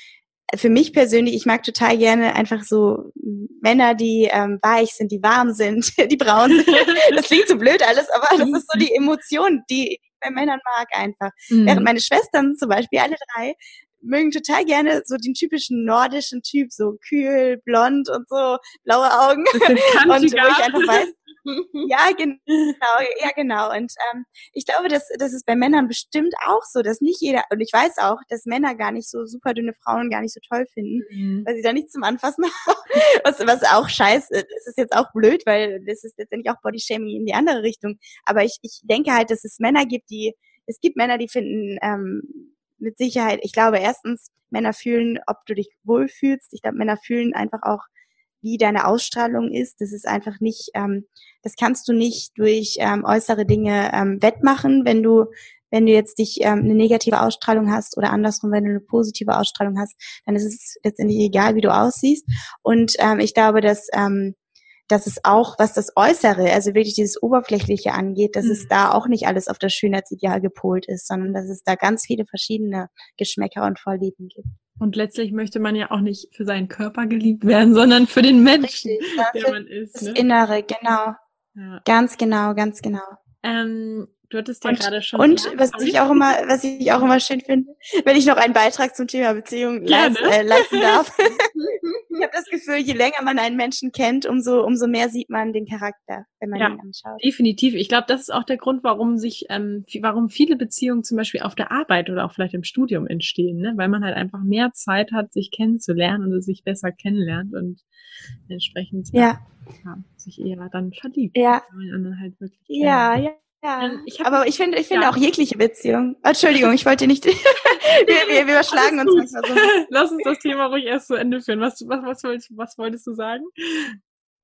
für mich persönlich, ich mag total gerne einfach so Männer, die ähm, weich sind, die warm sind, die braun sind. Das klingt so blöd alles, aber das ist so die Emotion, die, bei Männern mag einfach. Mhm. Während meine Schwestern zum Beispiel, alle drei, mögen total gerne so den typischen nordischen Typ, so kühl, blond und so, blaue Augen. und wo ich einfach weiß, ja, genau, ja, genau. Und ähm, ich glaube, dass das ist bei Männern bestimmt auch so, dass nicht jeder, und ich weiß auch, dass Männer gar nicht so super dünne Frauen gar nicht so toll finden, mhm. weil sie da nichts zum Anfassen haben. was, was auch scheiße, das ist jetzt auch blöd, weil das ist letztendlich auch Bodyshaming in die andere Richtung. Aber ich, ich denke halt, dass es Männer gibt, die, es gibt Männer, die finden, ähm, mit Sicherheit, ich glaube erstens, Männer fühlen, ob du dich wohlfühlst. Ich glaube, Männer fühlen einfach auch, wie deine Ausstrahlung ist. Das ist einfach nicht, ähm, das kannst du nicht durch ähm, äußere Dinge ähm, wettmachen, wenn du wenn du jetzt dich ähm, eine negative Ausstrahlung hast oder andersrum, wenn du eine positive Ausstrahlung hast, dann ist es letztendlich egal, wie du aussiehst. Und ähm, ich glaube, dass ähm, dass es auch, was das Äußere, also wirklich dieses Oberflächliche angeht, dass mhm. es da auch nicht alles auf das Schönheitsideal gepolt ist, sondern dass es da ganz viele verschiedene Geschmäcker und Vorlieben gibt. Und letztlich möchte man ja auch nicht für seinen Körper geliebt werden, sondern für den Menschen, Richtig, der man ist. Das ne? Innere, genau. Ja. Ganz genau, ganz genau. Ähm, du hattest ja gerade schon. Und was ich auch immer, was ich auch immer schön finde, wenn ich noch einen Beitrag zum Thema Beziehung leisten, äh, leisten darf. ich habe das Gefühl, je länger man einen Menschen kennt, umso, umso mehr sieht man den Charakter, wenn man ja, ihn anschaut. Definitiv. Ich glaube, das ist auch der Grund, warum sich, ähm, warum viele Beziehungen zum Beispiel auf der Arbeit oder auch vielleicht im Studium entstehen, ne? weil man halt einfach mehr Zeit hat, sich kennenzulernen und sich besser kennenlernt und entsprechend ja. ja sich eher dann verliebt. Ja. Halt ja, ja. Ja, ähm, ich aber ich finde, ich finde ja. auch jegliche Beziehung. Entschuldigung, ich wollte nicht. wir, wir, wir überschlagen uns manchmal so. Lass uns das Thema ruhig erst zu Ende führen. Was, was, was, wolltest, was wolltest du sagen?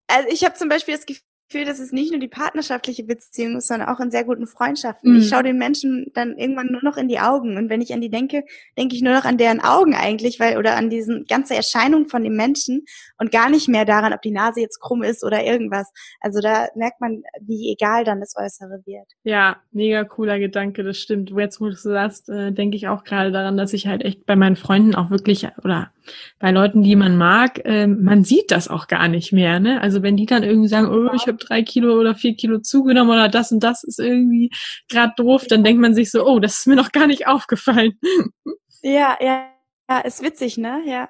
Also ich habe zum Beispiel das Gefühl, Gefühl, dass es nicht nur die partnerschaftliche Beziehung ist, sondern auch in sehr guten Freundschaften. Mhm. Ich schaue den Menschen dann irgendwann nur noch in die Augen. Und wenn ich an die denke, denke ich nur noch an deren Augen eigentlich, weil, oder an diesen ganze Erscheinung von dem Menschen und gar nicht mehr daran, ob die Nase jetzt krumm ist oder irgendwas. Also da merkt man, wie egal dann das Äußere wird. Ja, mega cooler Gedanke, das stimmt. Jetzt, wo du sagst, äh, denke ich auch gerade daran, dass ich halt echt bei meinen Freunden auch wirklich, oder bei Leuten, die man mag, äh, man sieht das auch gar nicht mehr. Ne? Also wenn die dann irgendwie sagen, oh, ich habe drei Kilo oder vier Kilo zugenommen oder das und das ist irgendwie gerade doof, dann denkt man sich so, oh, das ist mir noch gar nicht aufgefallen. Ja, ja, ja, ist witzig, ne? Ja.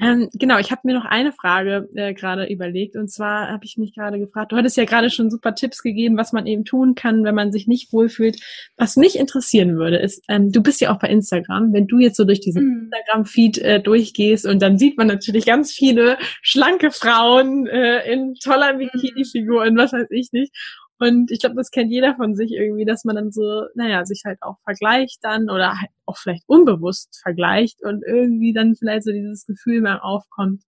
Ähm, genau, ich habe mir noch eine Frage äh, gerade überlegt und zwar habe ich mich gerade gefragt, du hattest ja gerade schon super Tipps gegeben, was man eben tun kann, wenn man sich nicht wohlfühlt. Was mich interessieren würde, ist, ähm, du bist ja auch bei Instagram, wenn du jetzt so durch diesen mhm. Instagram-Feed äh, durchgehst und dann sieht man natürlich ganz viele schlanke Frauen äh, in toller mhm. Bikini-Figur und was weiß ich nicht. Und ich glaube, das kennt jeder von sich irgendwie, dass man dann so, naja, sich halt auch vergleicht dann oder halt auch vielleicht unbewusst vergleicht und irgendwie dann vielleicht so dieses Gefühl mehr aufkommt,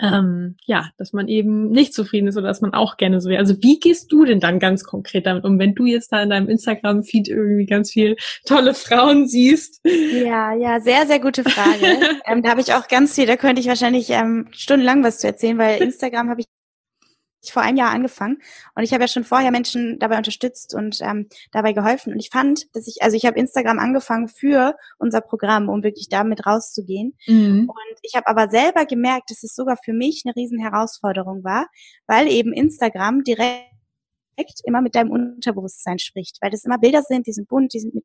ähm, ja, dass man eben nicht zufrieden ist oder dass man auch gerne so wäre. Also wie gehst du denn dann ganz konkret damit um, wenn du jetzt da in deinem Instagram-Feed irgendwie ganz viel tolle Frauen siehst? Ja, ja, sehr, sehr gute Frage. ähm, da habe ich auch ganz viel, da könnte ich wahrscheinlich ähm, stundenlang was zu erzählen, weil Instagram habe ich vor einem Jahr angefangen. Und ich habe ja schon vorher Menschen dabei unterstützt und ähm, dabei geholfen. Und ich fand, dass ich, also ich habe Instagram angefangen für unser Programm, um wirklich damit rauszugehen. Mhm. und ich habe aber selber gemerkt, dass es sogar für mich eine riesen Herausforderung war, weil eben Instagram direkt immer mit deinem Unterbewusstsein spricht, weil das immer Bilder sind, die sind bunt, die sind mit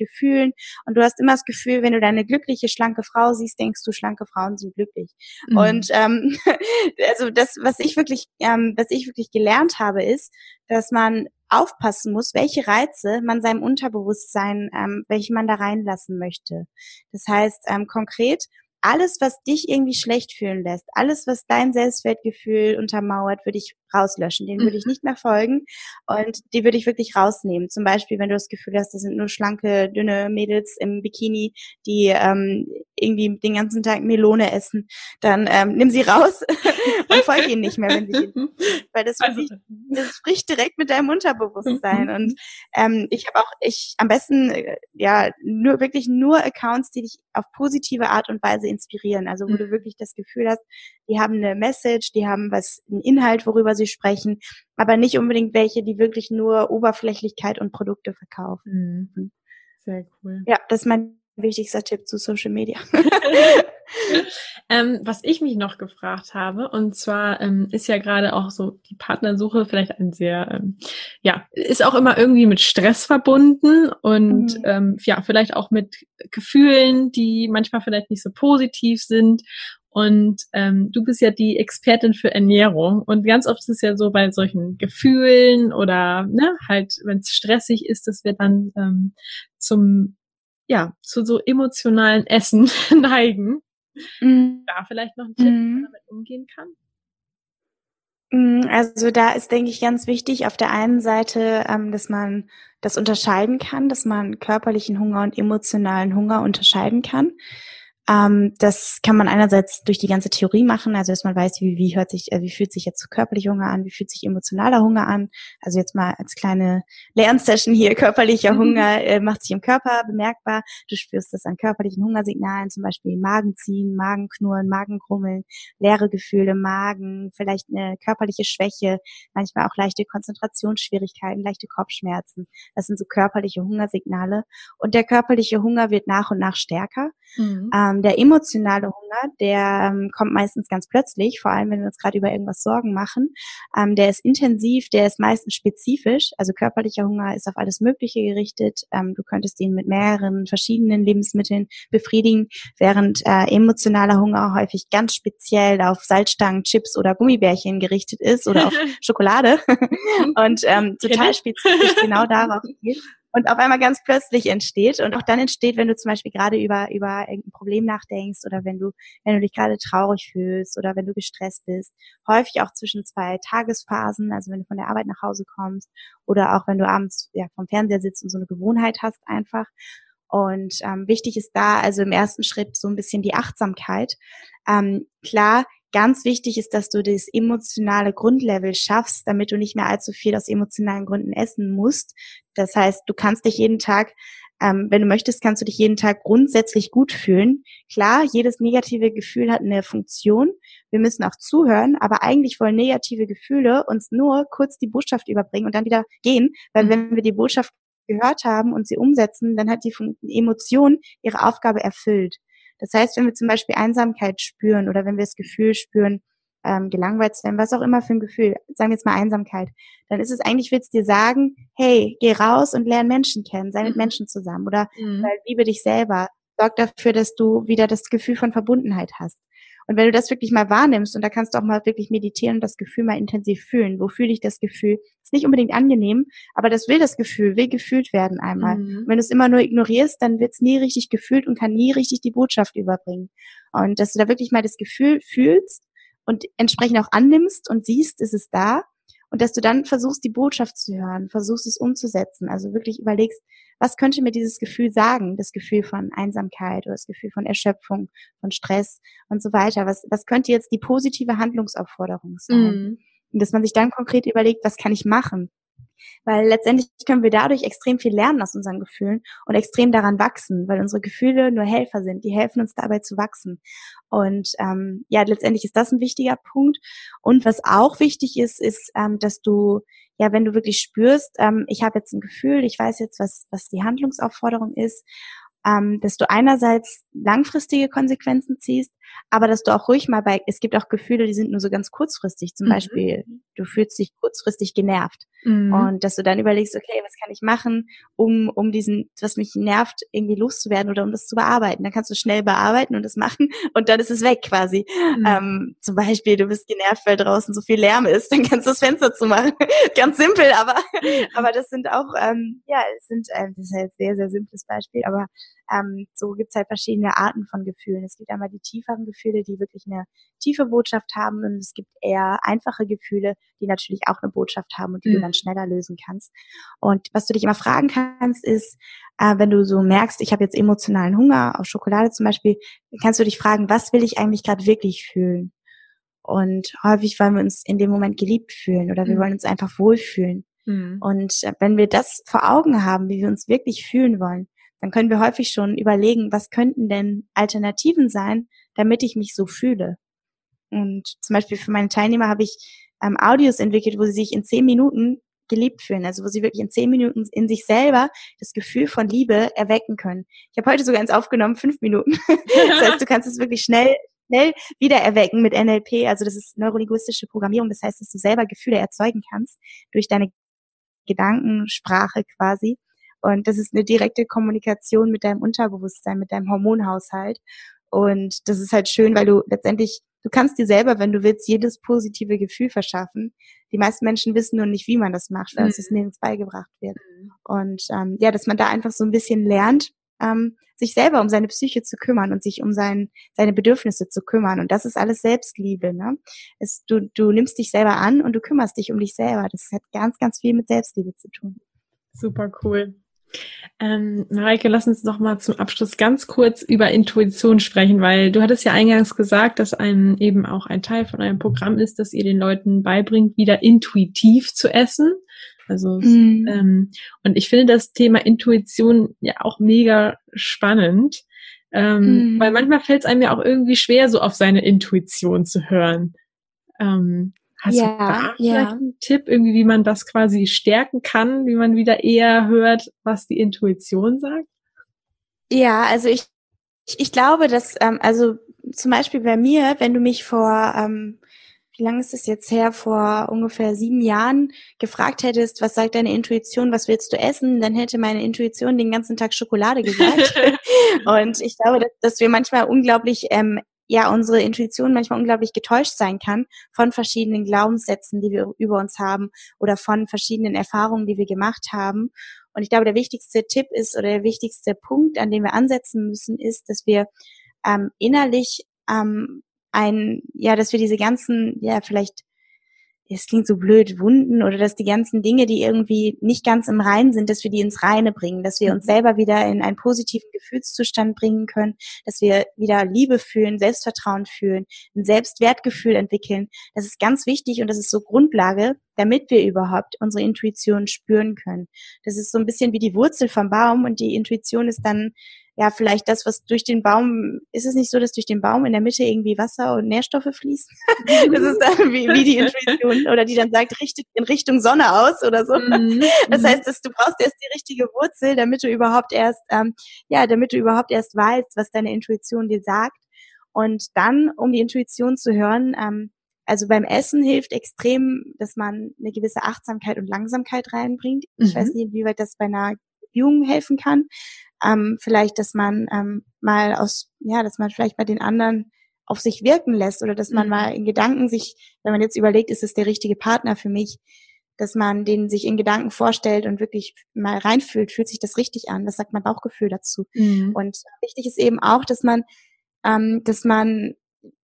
Gefühlen. Und du hast immer das Gefühl, wenn du deine glückliche, schlanke Frau siehst, denkst du, schlanke Frauen sind glücklich. Mhm. Und ähm, also das, was ich wirklich, ähm, was ich wirklich gelernt habe, ist, dass man aufpassen muss, welche Reize man seinem Unterbewusstsein, ähm, welche man da reinlassen möchte. Das heißt ähm, konkret, alles, was dich irgendwie schlecht fühlen lässt, alles, was dein Selbstwertgefühl untermauert, würde ich rauslöschen. Den würde ich mhm. nicht mehr folgen und die würde ich wirklich rausnehmen. Zum Beispiel, wenn du das Gefühl hast, das sind nur schlanke, dünne Mädels im Bikini, die ähm, irgendwie den ganzen Tag Melone essen, dann ähm, nimm sie raus und folge ihnen nicht mehr, wenn sie. Weil das, also, ich, das spricht direkt mit deinem Unterbewusstsein. Mhm. Und ähm, ich habe auch, ich am besten, äh, ja, nur wirklich nur Accounts, die dich auf positive Art und Weise inspirieren. Also wo du mhm. wirklich das Gefühl hast, die haben eine Message, die haben was, einen Inhalt, worüber sie sprechen, aber nicht unbedingt welche, die wirklich nur Oberflächlichkeit und Produkte verkaufen. Mhm. Sehr cool. Ja, das ist mein wichtigster Tipp zu Social Media. ähm, was ich mich noch gefragt habe, und zwar ähm, ist ja gerade auch so die Partnersuche vielleicht ein sehr, ähm, ja, ist auch immer irgendwie mit Stress verbunden und mhm. ähm, ja, vielleicht auch mit Gefühlen, die manchmal vielleicht nicht so positiv sind. Und ähm, du bist ja die Expertin für Ernährung. Und ganz oft ist es ja so bei solchen Gefühlen oder ne, halt, wenn es stressig ist, dass wir dann ähm, zum, ja, zu so emotionalen Essen neigen. Mhm. Da vielleicht noch ein Tipp, mhm. wie man damit umgehen kann. Mhm, also da ist, denke ich, ganz wichtig auf der einen Seite, ähm, dass man das unterscheiden kann, dass man körperlichen Hunger und emotionalen Hunger unterscheiden kann. Ähm, das kann man einerseits durch die ganze Theorie machen, also dass man weiß, wie, wie hört sich, äh, wie fühlt sich jetzt körperlicher Hunger an, wie fühlt sich emotionaler Hunger an. Also jetzt mal als kleine Lernsession hier, körperlicher mhm. Hunger äh, macht sich im Körper bemerkbar. Du spürst das an körperlichen Hungersignalen, zum Beispiel Magenziehen, Magenknurren, Magenkrummeln, leere Gefühle im Magen, vielleicht eine körperliche Schwäche, manchmal auch leichte Konzentrationsschwierigkeiten, leichte Kopfschmerzen. Das sind so körperliche Hungersignale. Und der körperliche Hunger wird nach und nach stärker. Mhm. Ähm, der emotionale Hunger, der ähm, kommt meistens ganz plötzlich, vor allem wenn wir uns gerade über irgendwas Sorgen machen. Ähm, der ist intensiv, der ist meistens spezifisch. Also körperlicher Hunger ist auf alles Mögliche gerichtet. Ähm, du könntest ihn mit mehreren verschiedenen Lebensmitteln befriedigen, während äh, emotionaler Hunger häufig ganz speziell auf Salzstangen, Chips oder Gummibärchen gerichtet ist oder auf Schokolade und ähm, total spezifisch genau darauf geht und auf einmal ganz plötzlich entsteht und auch dann entsteht, wenn du zum Beispiel gerade über, über irgendein Problem nachdenkst oder wenn du, wenn du dich gerade traurig fühlst oder wenn du gestresst bist, häufig auch zwischen zwei Tagesphasen, also wenn du von der Arbeit nach Hause kommst oder auch wenn du abends ja, vom Fernseher sitzt und so eine Gewohnheit hast einfach. Und ähm, wichtig ist da also im ersten Schritt so ein bisschen die Achtsamkeit. Ähm, klar, Ganz wichtig ist, dass du das emotionale Grundlevel schaffst, damit du nicht mehr allzu viel aus emotionalen Gründen essen musst. Das heißt, du kannst dich jeden Tag, ähm, wenn du möchtest, kannst du dich jeden Tag grundsätzlich gut fühlen. Klar, jedes negative Gefühl hat eine Funktion. Wir müssen auch zuhören, aber eigentlich wollen negative Gefühle uns nur kurz die Botschaft überbringen und dann wieder gehen, weil mhm. wenn wir die Botschaft gehört haben und sie umsetzen, dann hat die Emotion ihre Aufgabe erfüllt. Das heißt, wenn wir zum Beispiel Einsamkeit spüren oder wenn wir das Gefühl spüren, ähm, gelangweilt zu werden, was auch immer für ein Gefühl, sagen wir jetzt mal Einsamkeit, dann ist es eigentlich, willst dir sagen, hey, geh raus und lern Menschen kennen, sei mit mhm. Menschen zusammen oder mhm. liebe dich selber, sorgt dafür, dass du wieder das Gefühl von Verbundenheit hast. Und wenn du das wirklich mal wahrnimmst und da kannst du auch mal wirklich meditieren und das Gefühl mal intensiv fühlen. Wo fühle ich das Gefühl? Ist nicht unbedingt angenehm, aber das will das Gefühl, will gefühlt werden einmal. Mhm. Wenn du es immer nur ignorierst, dann wird es nie richtig gefühlt und kann nie richtig die Botschaft überbringen. Und dass du da wirklich mal das Gefühl fühlst und entsprechend auch annimmst und siehst, ist es da und dass du dann versuchst, die Botschaft zu hören, versuchst es umzusetzen. Also wirklich überlegst, was könnte mir dieses Gefühl sagen? Das Gefühl von Einsamkeit oder das Gefühl von Erschöpfung, von Stress und so weiter. Was, was könnte jetzt die positive Handlungsaufforderung sein? Mhm. Und dass man sich dann konkret überlegt, was kann ich machen? Weil letztendlich können wir dadurch extrem viel lernen aus unseren Gefühlen und extrem daran wachsen, weil unsere Gefühle nur Helfer sind. Die helfen uns dabei zu wachsen. Und ähm, ja, letztendlich ist das ein wichtiger Punkt. Und was auch wichtig ist, ist, ähm, dass du, ja, wenn du wirklich spürst, ähm, ich habe jetzt ein Gefühl, ich weiß jetzt, was, was die Handlungsaufforderung ist ähm, dass du einerseits langfristige Konsequenzen ziehst, aber dass du auch ruhig mal bei, es gibt auch Gefühle, die sind nur so ganz kurzfristig. Zum mhm. Beispiel, du fühlst dich kurzfristig genervt. Mhm. Und dass du dann überlegst, okay, was kann ich machen, um, um diesen, was mich nervt, irgendwie loszuwerden oder um das zu bearbeiten. Dann kannst du schnell bearbeiten und das machen und dann ist es weg quasi. Mhm. Ähm, zum Beispiel, du bist genervt, weil draußen so viel Lärm ist, dann kannst du das Fenster zumachen. ganz simpel, aber, aber das sind auch, ähm, ja, es sind, äh, das ist halt sehr, sehr simples Beispiel, aber ähm, so gibt's halt verschiedene Arten von Gefühlen. Es gibt einmal die tieferen Gefühle, die wirklich eine tiefe Botschaft haben und es gibt eher einfache Gefühle, die natürlich auch eine Botschaft haben und die mhm. du dann schneller lösen kannst. Und was du dich immer fragen kannst, ist, äh, wenn du so merkst, ich habe jetzt emotionalen Hunger auf Schokolade zum Beispiel, kannst du dich fragen, was will ich eigentlich gerade wirklich fühlen? Und häufig wollen wir uns in dem Moment geliebt fühlen oder wir mhm. wollen uns einfach wohlfühlen. Mhm. Und äh, wenn wir das vor Augen haben, wie wir uns wirklich fühlen wollen, dann können wir häufig schon überlegen, was könnten denn Alternativen sein, damit ich mich so fühle. Und zum Beispiel für meine Teilnehmer habe ich ähm, Audios entwickelt, wo sie sich in zehn Minuten geliebt fühlen, also wo sie wirklich in zehn Minuten in sich selber das Gefühl von Liebe erwecken können. Ich habe heute sogar eins aufgenommen, fünf Minuten. das heißt, du kannst es wirklich schnell schnell wieder erwecken mit NLP, also das ist neurolinguistische Programmierung, das heißt, dass du selber Gefühle erzeugen kannst durch deine Gedankensprache quasi. Und das ist eine direkte Kommunikation mit deinem Unterbewusstsein, mit deinem Hormonhaushalt. Und das ist halt schön, weil du letztendlich, du kannst dir selber, wenn du willst, jedes positive Gefühl verschaffen. Die meisten Menschen wissen nur nicht, wie man das macht, weil mhm. es das nirgends beigebracht wird. Mhm. Und ähm, ja, dass man da einfach so ein bisschen lernt, ähm, sich selber um seine Psyche zu kümmern und sich um sein, seine Bedürfnisse zu kümmern. Und das ist alles Selbstliebe. Ne? Es, du, du nimmst dich selber an und du kümmerst dich um dich selber. Das hat ganz, ganz viel mit Selbstliebe zu tun. Super cool. Ähm, Mareike, lass uns noch mal zum Abschluss ganz kurz über Intuition sprechen, weil du hattest ja eingangs gesagt, dass ein eben auch ein Teil von einem Programm ist, dass ihr den Leuten beibringt, wieder intuitiv zu essen. Also mhm. ähm, und ich finde das Thema Intuition ja auch mega spannend, ähm, mhm. weil manchmal fällt es einem ja auch irgendwie schwer, so auf seine Intuition zu hören. Ähm, Hast ja, du da ja. einen Tipp, irgendwie, wie man das quasi stärken kann, wie man wieder eher hört, was die Intuition sagt? Ja, also ich, ich glaube, dass, ähm, also zum Beispiel bei mir, wenn du mich vor, ähm, wie lange ist es jetzt her, vor ungefähr sieben Jahren gefragt hättest, was sagt deine Intuition, was willst du essen, dann hätte meine Intuition den ganzen Tag Schokolade gesagt. Und ich glaube, dass, dass wir manchmal unglaublich ähm, ja unsere Intuition manchmal unglaublich getäuscht sein kann von verschiedenen Glaubenssätzen, die wir über uns haben oder von verschiedenen Erfahrungen, die wir gemacht haben. Und ich glaube, der wichtigste Tipp ist oder der wichtigste Punkt, an dem wir ansetzen müssen, ist, dass wir ähm, innerlich ähm, ein, ja, dass wir diese ganzen, ja, vielleicht es klingt so blöd, Wunden oder dass die ganzen Dinge, die irgendwie nicht ganz im Reinen sind, dass wir die ins Reine bringen, dass wir uns mhm. selber wieder in einen positiven Gefühlszustand bringen können, dass wir wieder Liebe fühlen, Selbstvertrauen fühlen, ein Selbstwertgefühl entwickeln. Das ist ganz wichtig und das ist so Grundlage, damit wir überhaupt unsere Intuition spüren können. Das ist so ein bisschen wie die Wurzel vom Baum und die Intuition ist dann ja, vielleicht das, was durch den Baum, ist es nicht so, dass durch den Baum in der Mitte irgendwie Wasser und Nährstoffe fließen? das ist dann wie, wie die Intuition oder die dann sagt, richtet in Richtung Sonne aus oder so. Mhm. Das heißt, dass du brauchst erst die richtige Wurzel, damit du überhaupt erst, ähm, ja, damit du überhaupt erst weißt, was deine Intuition dir sagt. Und dann, um die Intuition zu hören, ähm, also beim Essen hilft extrem, dass man eine gewisse Achtsamkeit und Langsamkeit reinbringt. Ich mhm. weiß nicht, inwieweit das bei einer Jungen helfen kann. ähm, vielleicht, dass man ähm, mal aus, ja, dass man vielleicht bei den anderen auf sich wirken lässt oder dass man mhm. mal in Gedanken sich, wenn man jetzt überlegt, ist es der richtige Partner für mich, dass man den sich in Gedanken vorstellt und wirklich mal reinfühlt, fühlt sich das richtig an. Das sagt mein Bauchgefühl dazu. Mhm. Und wichtig ist eben auch, dass man, ähm, dass man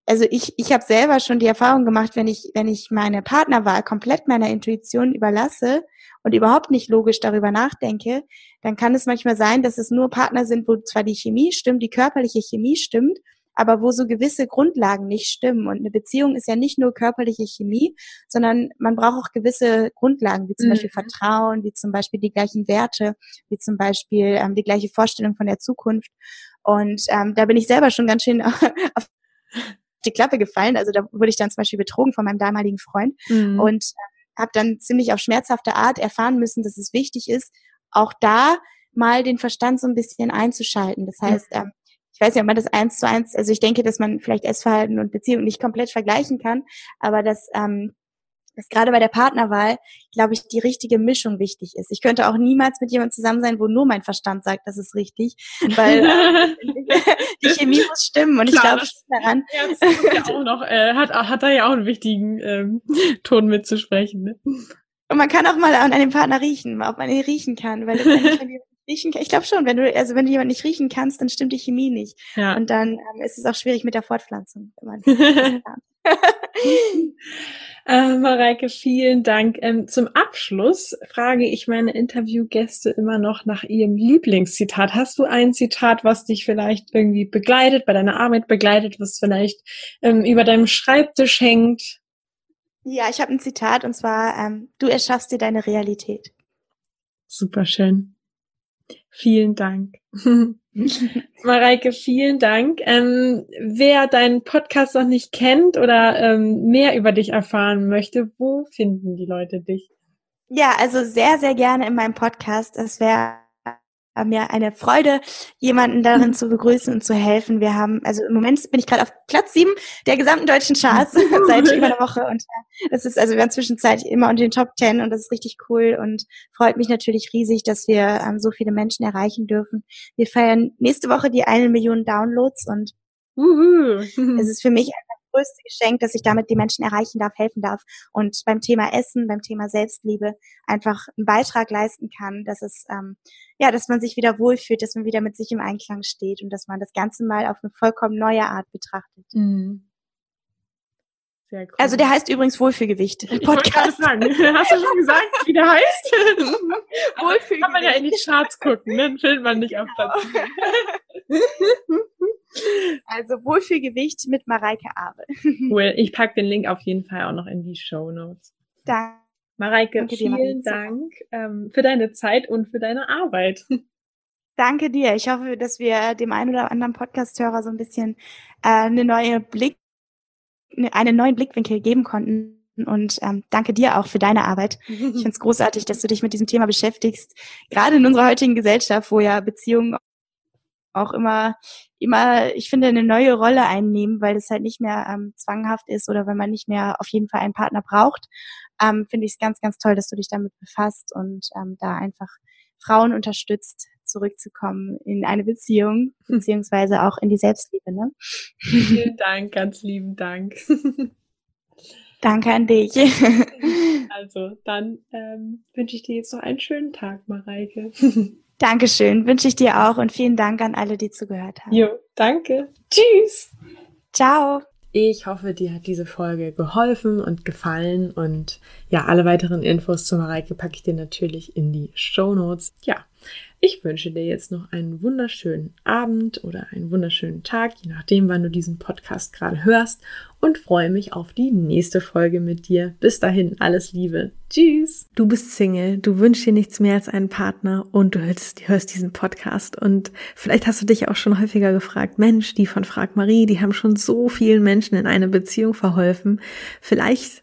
also ich, ich habe selber schon die Erfahrung gemacht, wenn ich, wenn ich meine Partnerwahl komplett meiner Intuition überlasse und überhaupt nicht logisch darüber nachdenke, dann kann es manchmal sein, dass es nur Partner sind, wo zwar die Chemie stimmt, die körperliche Chemie stimmt, aber wo so gewisse Grundlagen nicht stimmen. Und eine Beziehung ist ja nicht nur körperliche Chemie, sondern man braucht auch gewisse Grundlagen, wie zum mhm. Beispiel Vertrauen, wie zum Beispiel die gleichen Werte, wie zum Beispiel ähm, die gleiche Vorstellung von der Zukunft. Und ähm, da bin ich selber schon ganz schön auf die Klappe gefallen. Also da wurde ich dann zum Beispiel betrogen von meinem damaligen Freund mhm. und habe dann ziemlich auf schmerzhafte Art erfahren müssen, dass es wichtig ist, auch da mal den Verstand so ein bisschen einzuschalten. Das heißt, ähm, ich weiß nicht, ob man das eins zu eins, also ich denke, dass man vielleicht Essverhalten und Beziehung nicht komplett vergleichen kann, aber dass ähm, dass gerade bei der Partnerwahl, glaube ich, die richtige Mischung wichtig ist. Ich könnte auch niemals mit jemandem zusammen sein, wo nur mein Verstand sagt, das ist richtig, weil äh, die Chemie muss stimmen und Klar, ich glaube daran. Ja auch noch, äh, hat, hat da ja auch einen wichtigen ähm, Ton mitzusprechen. Ne? Und man kann auch mal an einem Partner riechen, ob man ihn riechen kann, weil letztendlich, riechen kann. Ich glaube schon, wenn du, also wenn du jemanden nicht riechen kannst, dann stimmt die Chemie nicht. Ja. Und dann ähm, ist es auch schwierig mit der Fortpflanzung. Wenn man äh, Mareike, vielen Dank. Ähm, zum Abschluss frage ich meine Interviewgäste immer noch nach ihrem Lieblingszitat. Hast du ein Zitat, was dich vielleicht irgendwie begleitet, bei deiner Arbeit begleitet, was vielleicht ähm, über deinem Schreibtisch hängt? Ja, ich habe ein Zitat und zwar, ähm, du erschaffst dir deine Realität. Superschön. Vielen Dank. Mareike, vielen Dank. Ähm, wer deinen Podcast noch nicht kennt oder ähm, mehr über dich erfahren möchte, wo finden die Leute dich? Ja, also sehr, sehr gerne in meinem Podcast. Es wäre mir eine Freude, jemanden darin zu begrüßen und zu helfen. Wir haben, also im Moment bin ich gerade auf Platz sieben der gesamten deutschen Charts seit über einer Woche und äh, das ist also wir waren zwischenzeitlich immer unter den Top Ten und das ist richtig cool und freut mich natürlich riesig, dass wir ähm, so viele Menschen erreichen dürfen. Wir feiern nächste Woche die eine Million Downloads und Uhu. es ist für mich größte Geschenk, dass ich damit die Menschen erreichen darf, helfen darf und beim Thema Essen, beim Thema Selbstliebe einfach einen Beitrag leisten kann, dass es ähm, ja, dass man sich wieder wohlfühlt, dass man wieder mit sich im Einklang steht und dass man das Ganze mal auf eine vollkommen neue Art betrachtet. Mhm. Sehr cool. Also der heißt übrigens Wohlfühlgewicht. Ich Podcast. Sagen. Hast du schon gesagt, wie der heißt? Wohlfühlgewicht. Kann man ja in die Charts gucken, ne? dann findet man nicht auf Platz. Also Wohlfühlgewicht mit Mareike Abe. Cool. Ich packe den Link auf jeden Fall auch noch in die Show Notes. Danke. Mareike, Danke vielen dir, Dank ähm, für deine Zeit und für deine Arbeit. Danke dir. Ich hoffe, dass wir dem einen oder anderen Podcast-Hörer so ein bisschen äh, eine neue Blick, ne, einen neuen Blickwinkel geben konnten. Und ähm, danke dir auch für deine Arbeit. Ich finde es großartig, dass du dich mit diesem Thema beschäftigst. Gerade in unserer heutigen Gesellschaft, wo ja Beziehungen auch immer, immer, ich finde, eine neue Rolle einnehmen, weil es halt nicht mehr ähm, zwanghaft ist oder wenn man nicht mehr auf jeden Fall einen Partner braucht, ähm, finde ich es ganz, ganz toll, dass du dich damit befasst und ähm, da einfach Frauen unterstützt, zurückzukommen in eine Beziehung, beziehungsweise auch in die Selbstliebe. Ne? Vielen Dank, ganz lieben Dank. Danke an dich. Also, dann ähm, wünsche ich dir jetzt noch einen schönen Tag, Mareike. Dankeschön, wünsche ich dir auch und vielen Dank an alle, die zugehört haben. Jo, danke. Tschüss. Ciao. Ich hoffe, dir hat diese Folge geholfen und gefallen und ja, alle weiteren Infos zu Mareike packe ich dir natürlich in die Show Notes. Ja, ich wünsche dir jetzt noch einen wunderschönen Abend oder einen wunderschönen Tag, je nachdem, wann du diesen Podcast gerade hörst und freue mich auf die nächste Folge mit dir. Bis dahin, alles Liebe. Tschüss. Du bist Single, du wünschst dir nichts mehr als einen Partner und du hörst, hörst diesen Podcast und vielleicht hast du dich auch schon häufiger gefragt, Mensch, die von Frag Marie, die haben schon so vielen Menschen in eine Beziehung verholfen. Vielleicht